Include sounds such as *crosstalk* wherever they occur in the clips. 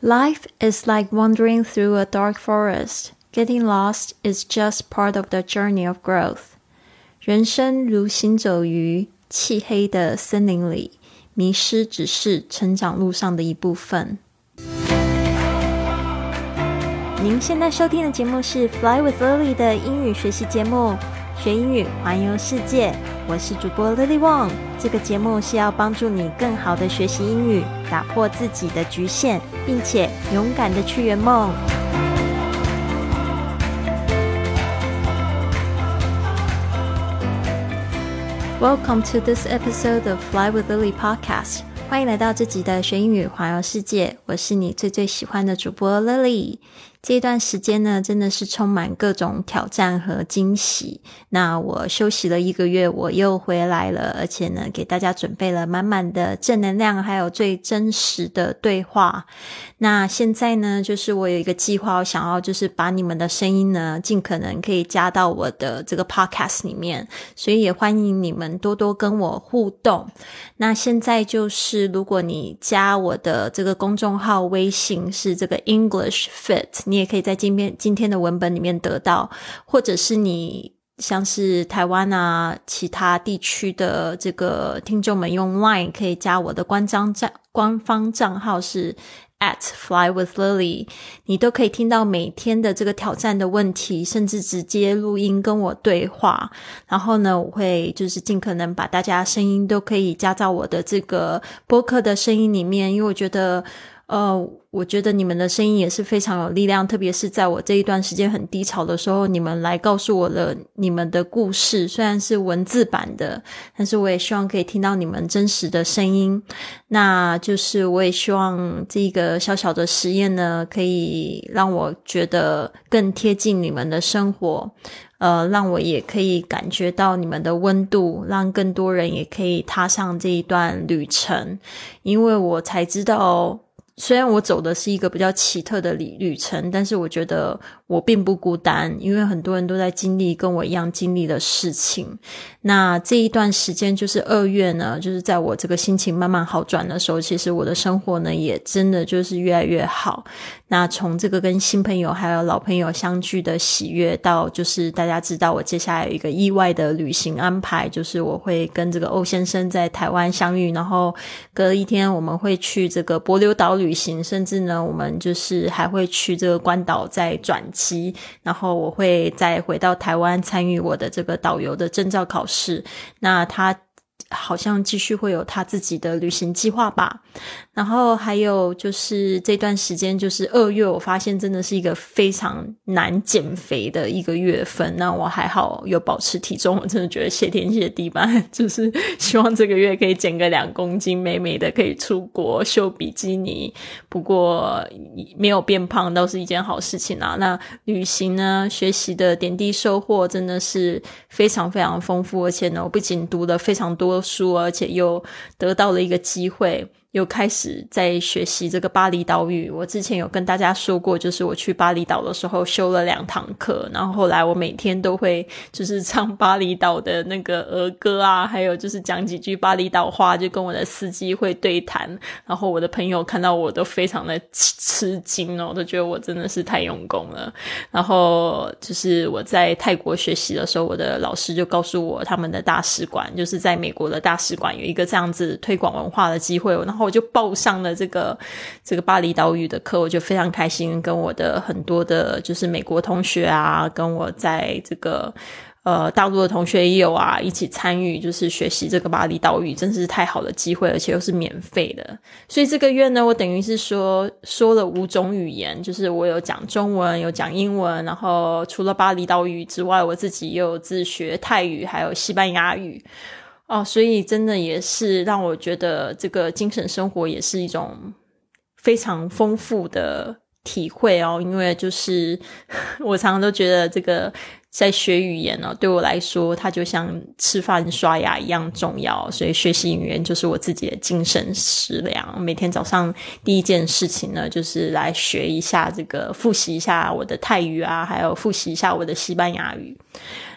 Life is like wandering through a dark forest. Getting lost is just part of the journey of growth. 人生如行走于漆黑的森林里，迷失只是成长路上的一部分。您现在收听的节目是《Fly with Lily》的英语学习节目。 学英语，环游世界。我是主播 Lily Wong。这个节目是要帮助你更好的学习英语，打破自己的局限，并且勇敢的去圆梦。Welcome to this episode of Fly with Lily podcast。欢迎来到这集的学英语环游世界。我是你最最喜欢的主播 Lily。这段时间呢，真的是充满各种挑战和惊喜。那我休息了一个月，我又回来了，而且呢，给大家准备了满满的正能量，还有最真实的对话。那现在呢，就是我有一个计划，我想要就是把你们的声音呢，尽可能可以加到我的这个 podcast 里面，所以也欢迎你们多多跟我互动。那现在就是，如果你加我的这个公众号微信是这个 English Fit。你也可以在今天今天的文本里面得到，或者是你像是台湾啊其他地区的这个听众们用 Line 可以加我的官账账官方账号是 at fly with lily，你都可以听到每天的这个挑战的问题，甚至直接录音跟我对话。然后呢，我会就是尽可能把大家声音都可以加到我的这个播客的声音里面，因为我觉得。呃，我觉得你们的声音也是非常有力量，特别是在我这一段时间很低潮的时候，你们来告诉我的你们的故事，虽然是文字版的，但是我也希望可以听到你们真实的声音。那就是我也希望这个小小的实验呢，可以让我觉得更贴近你们的生活，呃，让我也可以感觉到你们的温度，让更多人也可以踏上这一段旅程，因为我才知道。虽然我走的是一个比较奇特的旅旅程，但是我觉得我并不孤单，因为很多人都在经历跟我一样经历的事情。那这一段时间就是二月呢，就是在我这个心情慢慢好转的时候，其实我的生活呢也真的就是越来越好。那从这个跟新朋友还有老朋友相聚的喜悦，到就是大家知道我接下来有一个意外的旅行安排，就是我会跟这个欧先生在台湾相遇，然后隔一天我们会去这个帛琉岛旅。旅行，甚至呢，我们就是还会去这个关岛再转机，然后我会再回到台湾参与我的这个导游的证照考试。那他。好像继续会有他自己的旅行计划吧，然后还有就是这段时间，就是二月，我发现真的是一个非常难减肥的一个月份。那我还好有保持体重，我真的觉得谢天谢地吧，*laughs* 就是希望这个月可以减个两公斤，美美的可以出国秀比基尼。不过没有变胖倒是一件好事情啊。那旅行呢，学习的点滴收获真的是非常非常丰富，而且呢，我不仅读了非常多。书，而且又得到了一个机会。又开始在学习这个巴厘岛语。我之前有跟大家说过，就是我去巴厘岛的时候修了两堂课，然后后来我每天都会就是唱巴厘岛的那个儿歌啊，还有就是讲几句巴厘岛话，就跟我的司机会对谈。然后我的朋友看到我都非常的吃惊哦，都觉得我真的是太用功了。然后就是我在泰国学习的时候，我的老师就告诉我，他们的大使馆就是在美国的大使馆有一个这样子推广文化的机会，然后。我就报上了这个这个巴厘岛语的课，我就非常开心，跟我的很多的，就是美国同学啊，跟我在这个呃大陆的同学也有啊，一起参与，就是学习这个巴厘岛语，真是太好的机会，而且又是免费的。所以这个月呢，我等于是说说了五种语言，就是我有讲中文，有讲英文，然后除了巴厘岛语之外，我自己又有自学泰语，还有西班牙语。哦，所以真的也是让我觉得这个精神生活也是一种非常丰富的体会哦。因为就是 *laughs* 我常常都觉得这个在学语言呢，对我来说，它就像吃饭刷牙一样重要。所以学习语言就是我自己的精神食粮。每天早上第一件事情呢，就是来学一下这个，复习一下我的泰语啊，还有复习一下我的西班牙语。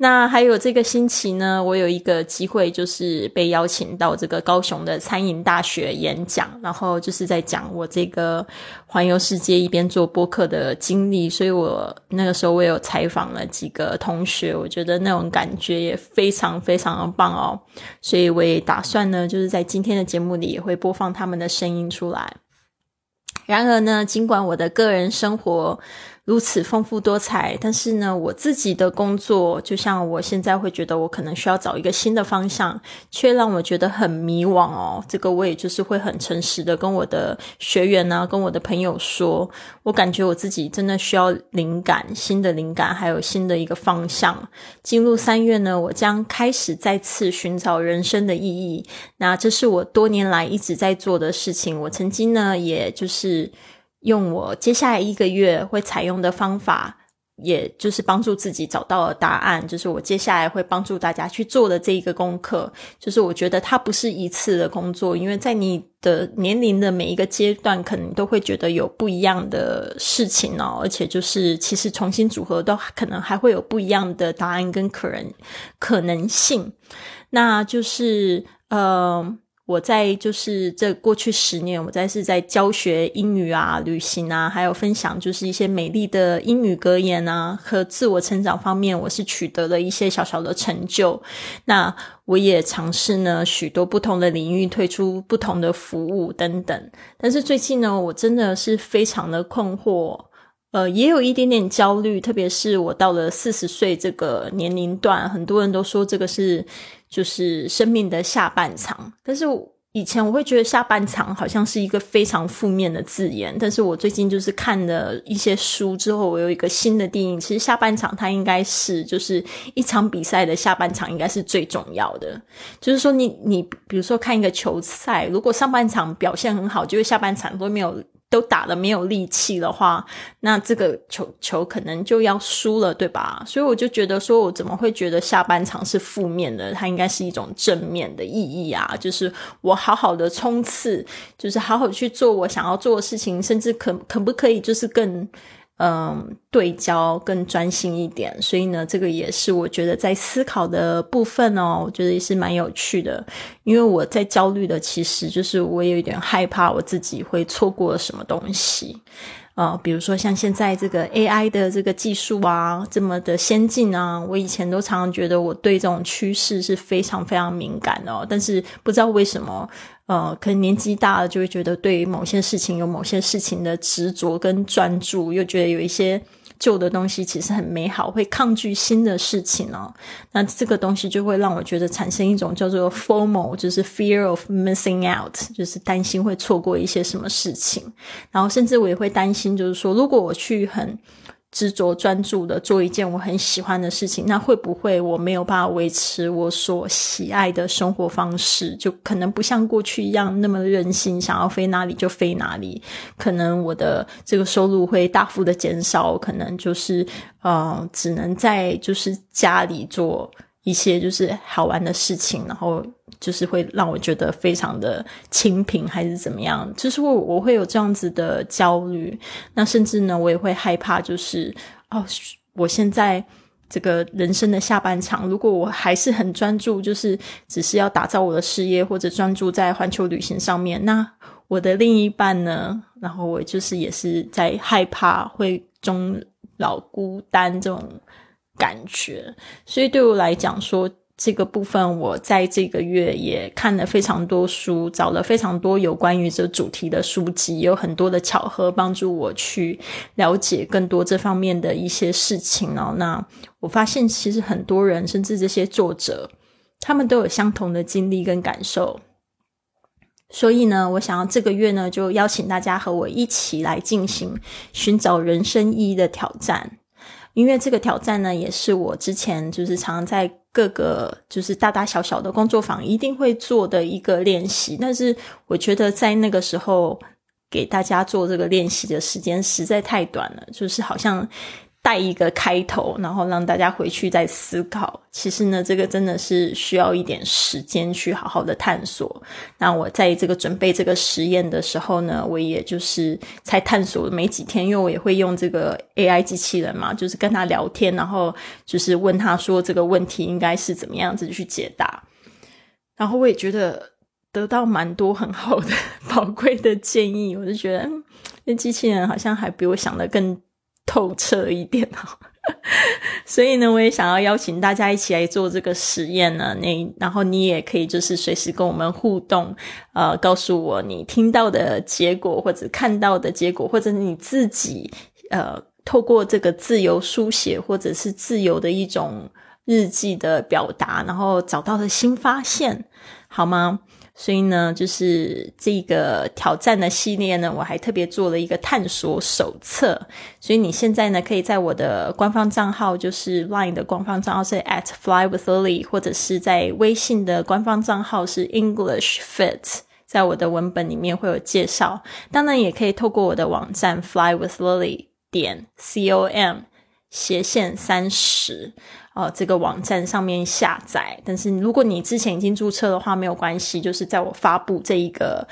那还有这个星期呢，我有一个机会，就是被邀请到这个高雄的餐饮大学演讲，然后就是在讲我这个环游世界一边做播客的经历。所以我那个时候我有采访了几个同学，我觉得那种感觉也非常非常的棒哦。所以我也打算呢，就是在今天的节目里也会播放他们的声音出来。然而呢，尽管我的个人生活，如此丰富多彩，但是呢，我自己的工作就像我现在会觉得我可能需要找一个新的方向，却让我觉得很迷惘哦。这个我也就是会很诚实的跟我的学员呢，跟我的朋友说，我感觉我自己真的需要灵感，新的灵感，还有新的一个方向。进入三月呢，我将开始再次寻找人生的意义。那这是我多年来一直在做的事情。我曾经呢，也就是。用我接下来一个月会采用的方法，也就是帮助自己找到了答案。就是我接下来会帮助大家去做的这一个功课，就是我觉得它不是一次的工作，因为在你的年龄的每一个阶段，可能都会觉得有不一样的事情哦。而且就是其实重新组合，都可能还会有不一样的答案跟可能可能性。那就是呃。我在就是这过去十年，我在是在教学英语啊、旅行啊，还有分享就是一些美丽的英语格言啊和自我成长方面，我是取得了一些小小的成就。那我也尝试呢许多不同的领域，推出不同的服务等等。但是最近呢，我真的是非常的困惑，呃，也有一点点焦虑，特别是我到了四十岁这个年龄段，很多人都说这个是。就是生命的下半场，但是以前我会觉得下半场好像是一个非常负面的字眼，但是我最近就是看了一些书之后，我有一个新的定义，其实下半场它应该是就是一场比赛的下半场应该是最重要的，就是说你你比如说看一个球赛，如果上半场表现很好，就是下半场都没有。都打了没有力气的话，那这个球球可能就要输了，对吧？所以我就觉得说，我怎么会觉得下半场是负面的？它应该是一种正面的意义啊！就是我好好的冲刺，就是好好去做我想要做的事情，甚至可可不可以就是更。嗯，对焦更专心一点，所以呢，这个也是我觉得在思考的部分哦，我觉得也是蛮有趣的。因为我在焦虑的，其实就是我有一点害怕我自己会错过什么东西。呃，比如说像现在这个 AI 的这个技术啊，这么的先进啊，我以前都常常觉得我对这种趋势是非常非常敏感的，但是不知道为什么，呃，可能年纪大了就会觉得对于某些事情有某些事情的执着跟专注，又觉得有一些。旧的东西其实很美好，会抗拒新的事情哦。那这个东西就会让我觉得产生一种叫做 “formal”，就是 “fear of missing out”，就是担心会错过一些什么事情。然后甚至我也会担心，就是说，如果我去很。执着专注的做一件我很喜欢的事情，那会不会我没有办法维持我所喜爱的生活方式？就可能不像过去一样那么任性，想要飞哪里就飞哪里。可能我的这个收入会大幅的减少，可能就是呃，只能在就是家里做。一些就是好玩的事情，然后就是会让我觉得非常的清贫，还是怎么样？就是我我会有这样子的焦虑，那甚至呢，我也会害怕，就是哦，我现在这个人生的下半场，如果我还是很专注，就是只是要打造我的事业，或者专注在环球旅行上面，那我的另一半呢？然后我就是也是在害怕会终老孤单这种。感觉，所以对我来讲，说这个部分，我在这个月也看了非常多书，找了非常多有关于这主题的书籍，有很多的巧合帮助我去了解更多这方面的一些事情哦。那我发现，其实很多人，甚至这些作者，他们都有相同的经历跟感受。所以呢，我想要这个月呢，就邀请大家和我一起来进行寻找人生意义的挑战。因为这个挑战呢，也是我之前就是常在各个就是大大小小的工作坊一定会做的一个练习。但是我觉得在那个时候给大家做这个练习的时间实在太短了，就是好像。带一个开头，然后让大家回去再思考。其实呢，这个真的是需要一点时间去好好的探索。那我在这个准备这个实验的时候呢，我也就是才探索了没几天，因为我也会用这个 AI 机器人嘛，就是跟他聊天，然后就是问他说这个问题应该是怎么样子去解答。然后我也觉得得到蛮多很好的 *laughs* 宝贵的建议，我就觉得那机器人好像还比我想的更。透彻一点哦，*laughs* 所以呢，我也想要邀请大家一起来做这个实验呢。你然后你也可以就是随时跟我们互动，呃，告诉我你听到的结果，或者看到的结果，或者你自己呃透过这个自由书写或者是自由的一种日记的表达，然后找到的新发现，好吗？所以呢，就是这个挑战的系列呢，我还特别做了一个探索手册。所以你现在呢，可以在我的官方账号，就是 Line 的官方账号是 at fly with lily，或者是在微信的官方账号是 English Fit，在我的文本里面会有介绍。当然，也可以透过我的网站 fly with lily 点 com 斜线三十。呃，这个网站上面下载。但是如果你之前已经注册的话，没有关系。就是在我发布这一个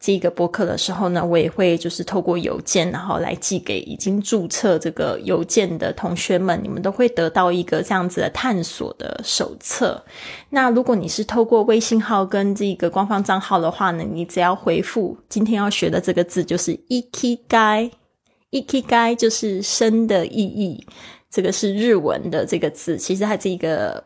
这一个播客的时候呢，我也会就是透过邮件，然后来寄给已经注册这个邮件的同学们，你们都会得到一个这样子的探索的手册。那如果你是透过微信号跟这个官方账号的话呢，你只要回复今天要学的这个字，就是 “ikigai”，“ikigai” 就是生的意义。这个是日文的这个字，其实它这个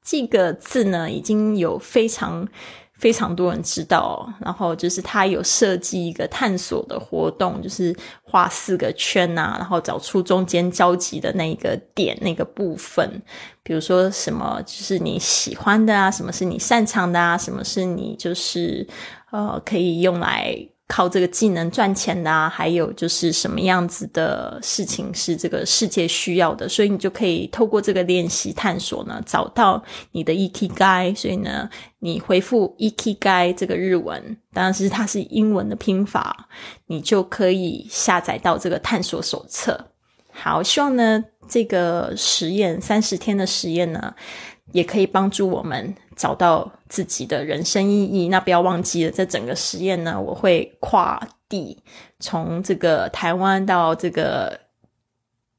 这个字呢，已经有非常非常多人知道。然后就是它有设计一个探索的活动，就是画四个圈呐，然后找出中间交集的那个点那个部分。比如说什么就是你喜欢的啊，什么是你擅长的啊，什么是你就是呃可以用来。靠这个技能赚钱的，还有就是什么样子的事情是这个世界需要的，所以你就可以透过这个练习探索呢，找到你的 ikigai。所以呢，你回复 ikigai 这个日文，当然是它是英文的拼法，你就可以下载到这个探索手册。好，希望呢这个实验三十天的实验呢。也可以帮助我们找到自己的人生意义。那不要忘记了，这整个实验呢，我会跨地从这个台湾到这个。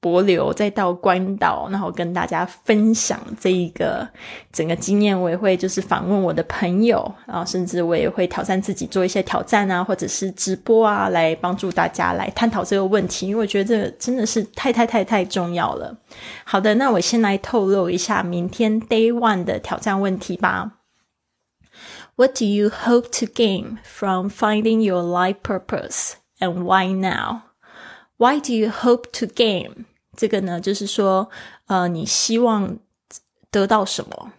博流，再到关岛，然后跟大家分享这一个整个经验。我也会就是访问我的朋友，然后甚至我也会挑战自己做一些挑战啊，或者是直播啊，来帮助大家来探讨这个问题。因为我觉得这个真的是太太太太重要了。好的，那我先来透露一下明天 Day One 的挑战问题吧。What do you hope to gain from finding your life purpose, and why now? Why do you hope to gain? 这个呢，就是说，呃，你希望得到什么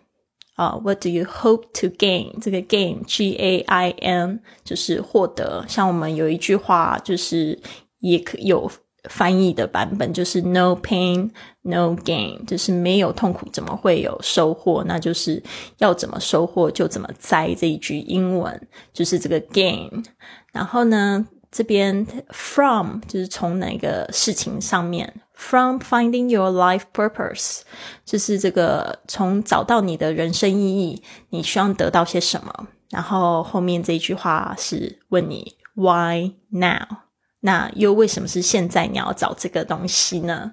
啊？What do you hope to gain？这个 gain，G A I N，就是获得。像我们有一句话，就是也可有翻译的版本，就是 No pain, no gain，就是没有痛苦，怎么会有收获？那就是要怎么收获就怎么栽。这一句英文就是这个 gain。然后呢，这边 from 就是从哪个事情上面。From finding your life purpose，就是这个从找到你的人生意义，你希望得到些什么？然后后面这一句话是问你 Why now？那又为什么是现在你要找这个东西呢？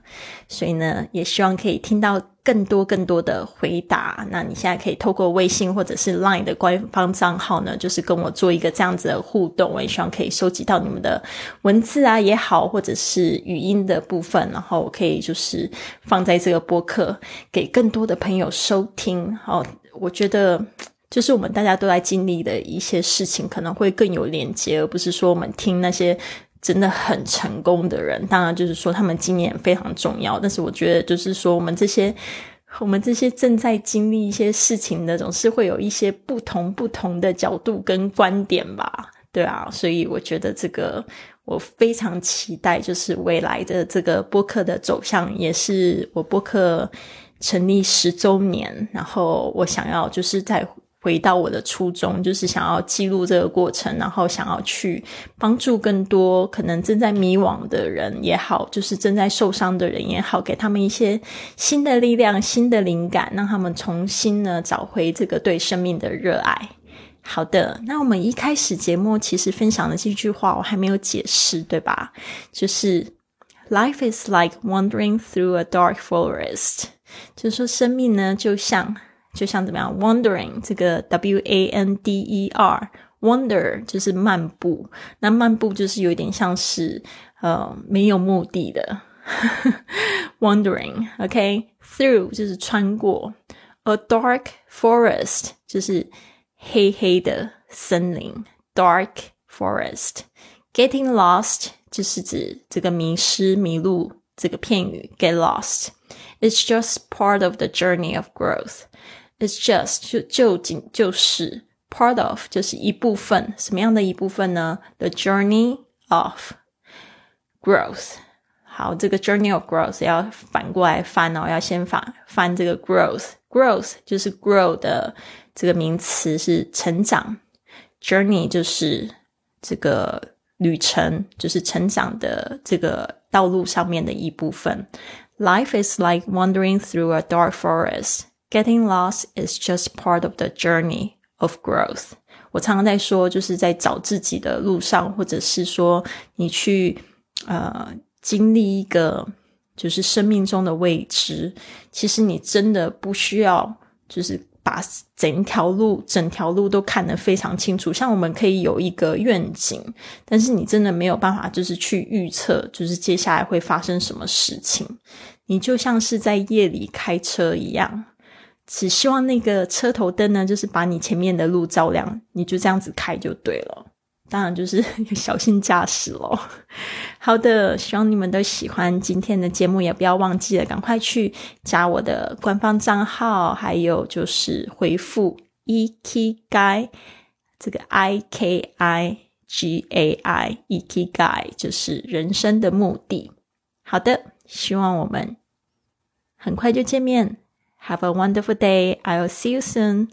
所以呢，也希望可以听到更多更多的回答。那你现在可以透过微信或者是 Line 的官方账号呢，就是跟我做一个这样子的互动。我也希望可以收集到你们的文字啊也好，或者是语音的部分，然后我可以就是放在这个播客给更多的朋友收听。好，我觉得就是我们大家都在经历的一些事情，可能会更有连接，而不是说我们听那些。真的很成功的人，当然就是说他们经验非常重要。但是我觉得，就是说我们这些我们这些正在经历一些事情的，总是会有一些不同不同的角度跟观点吧，对啊。所以我觉得这个我非常期待，就是未来的这个播客的走向，也是我播客成立十周年，然后我想要就是在。回到我的初衷，就是想要记录这个过程，然后想要去帮助更多可能正在迷惘的人也好，就是正在受伤的人也好，给他们一些新的力量、新的灵感，让他们重新呢找回这个对生命的热爱。好的，那我们一开始节目其实分享的这句话，我还没有解释，对吧？就是 “Life is like wandering through a dark forest”，就是说生命呢就像。就像怎么样，wandering 这个 w a n d e r，wander 就是漫步，那漫步就是有点像是呃没有目的的 *laughs* wandering，OK，through 就是穿过，a dark forest 就是黑黑的森林，dark forest，getting lost 就是指这个迷失、迷路这个片语，get lost，it's just part of the journey of growth。 It's just 就就仅就是 part of 就是一部分，什么样的一部分呢？The journey of growth。好，这个 journey of growth 要反过来翻哦，要先翻翻这个 growth。growth 就是 grow 的这个名词是成长，journey 就是这个旅程，就是成长的这个道路上面的一部分。Life is like wandering through a dark forest. Getting lost is just part of the journey of growth。我常常在说，就是在找自己的路上，或者是说你去呃经历一个就是生命中的未知。其实你真的不需要，就是把整条路、整条路都看得非常清楚。像我们可以有一个愿景，但是你真的没有办法，就是去预测，就是接下来会发生什么事情。你就像是在夜里开车一样。只希望那个车头灯呢，就是把你前面的路照亮，你就这样子开就对了。当然就是小心驾驶咯。好的，希望你们都喜欢今天的节目，也不要忘记了，赶快去加我的官方账号，还有就是回复 e k g a i 这个 i k i g a i e k g a i 就是人生的目的。好的，希望我们很快就见面。Have a wonderful day. I'll see you soon.